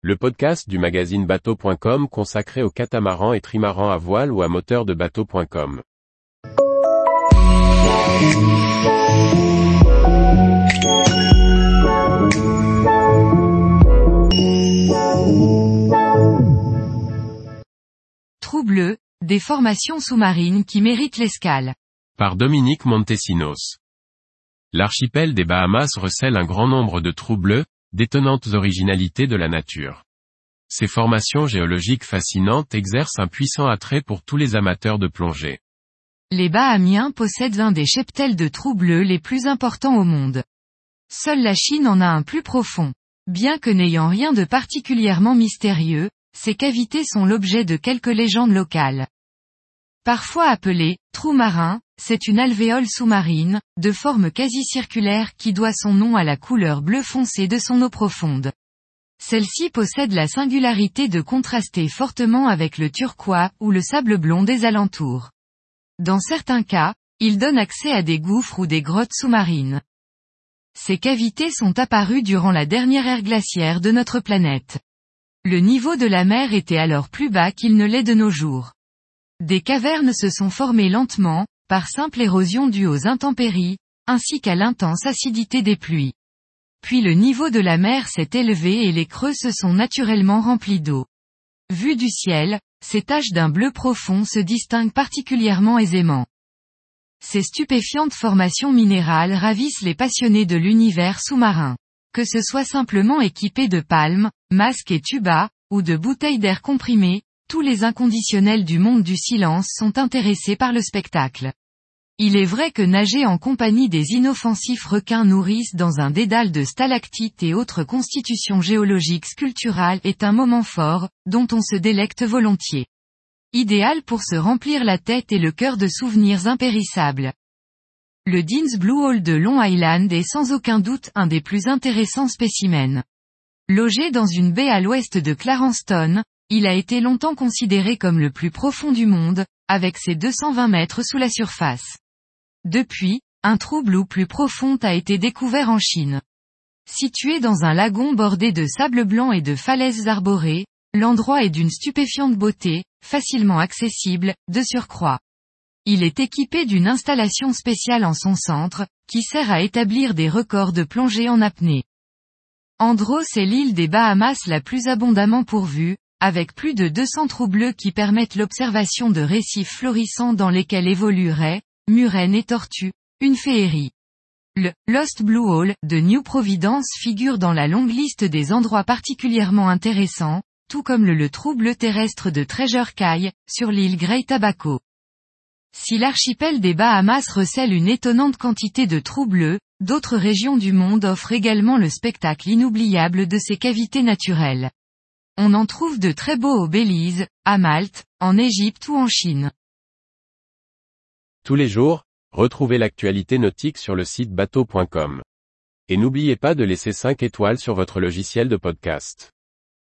le podcast du magazine bateau.com consacré aux catamarans et trimarans à voile ou à moteur de bateau.com. Trou bleu, des formations sous-marines qui méritent l'escale. Par Dominique Montesinos. L'archipel des Bahamas recèle un grand nombre de trous bleus, d'étonnantes originalités de la nature. Ces formations géologiques fascinantes exercent un puissant attrait pour tous les amateurs de plongée. Les Bahamiens possèdent l'un des cheptels de trous bleus les plus importants au monde. Seule la Chine en a un plus profond. Bien que n'ayant rien de particulièrement mystérieux, ces cavités sont l'objet de quelques légendes locales. Parfois appelée trou marin, c'est une alvéole sous-marine, de forme quasi circulaire qui doit son nom à la couleur bleu foncé de son eau profonde. Celle-ci possède la singularité de contraster fortement avec le turquois ou le sable blond des alentours. Dans certains cas, il donne accès à des gouffres ou des grottes sous-marines. Ces cavités sont apparues durant la dernière ère glaciaire de notre planète. Le niveau de la mer était alors plus bas qu'il ne l'est de nos jours. Des cavernes se sont formées lentement, par simple érosion due aux intempéries, ainsi qu'à l'intense acidité des pluies. Puis le niveau de la mer s'est élevé et les creux se sont naturellement remplis d'eau. Vu du ciel, ces taches d'un bleu profond se distinguent particulièrement aisément. Ces stupéfiantes formations minérales ravissent les passionnés de l'univers sous-marin. Que ce soit simplement équipé de palmes, masques et tubas, ou de bouteilles d'air comprimé, tous les inconditionnels du monde du silence sont intéressés par le spectacle. Il est vrai que nager en compagnie des inoffensifs requins nourrices dans un dédale de stalactites et autres constitutions géologiques sculpturales est un moment fort, dont on se délecte volontiers. Idéal pour se remplir la tête et le cœur de souvenirs impérissables. Le Dean's Blue Hole de Long Island est sans aucun doute un des plus intéressants spécimens. Logé dans une baie à l'ouest de Clarenceston, il a été longtemps considéré comme le plus profond du monde, avec ses 220 mètres sous la surface. Depuis, un trou bleu plus profond a été découvert en Chine. Situé dans un lagon bordé de sable blanc et de falaises arborées, l'endroit est d'une stupéfiante beauté, facilement accessible, de surcroît. Il est équipé d'une installation spéciale en son centre, qui sert à établir des records de plongée en apnée. Andros est l'île des Bahamas la plus abondamment pourvue, avec plus de 200 trous bleus qui permettent l'observation de récifs florissants dans lesquels évoluent raies, murènes et tortues, une féerie. Le Lost Blue Hole de New Providence figure dans la longue liste des endroits particulièrement intéressants, tout comme le, le trou bleu terrestre de Treasure Cay, sur l'île Great Tobacco. Si l'archipel des Bahamas recèle une étonnante quantité de trous bleus, d'autres régions du monde offrent également le spectacle inoubliable de ces cavités naturelles. On en trouve de très beaux au Belize, à Malte, en Égypte ou en Chine. Tous les jours, retrouvez l'actualité nautique sur le site bateau.com. Et n'oubliez pas de laisser 5 étoiles sur votre logiciel de podcast.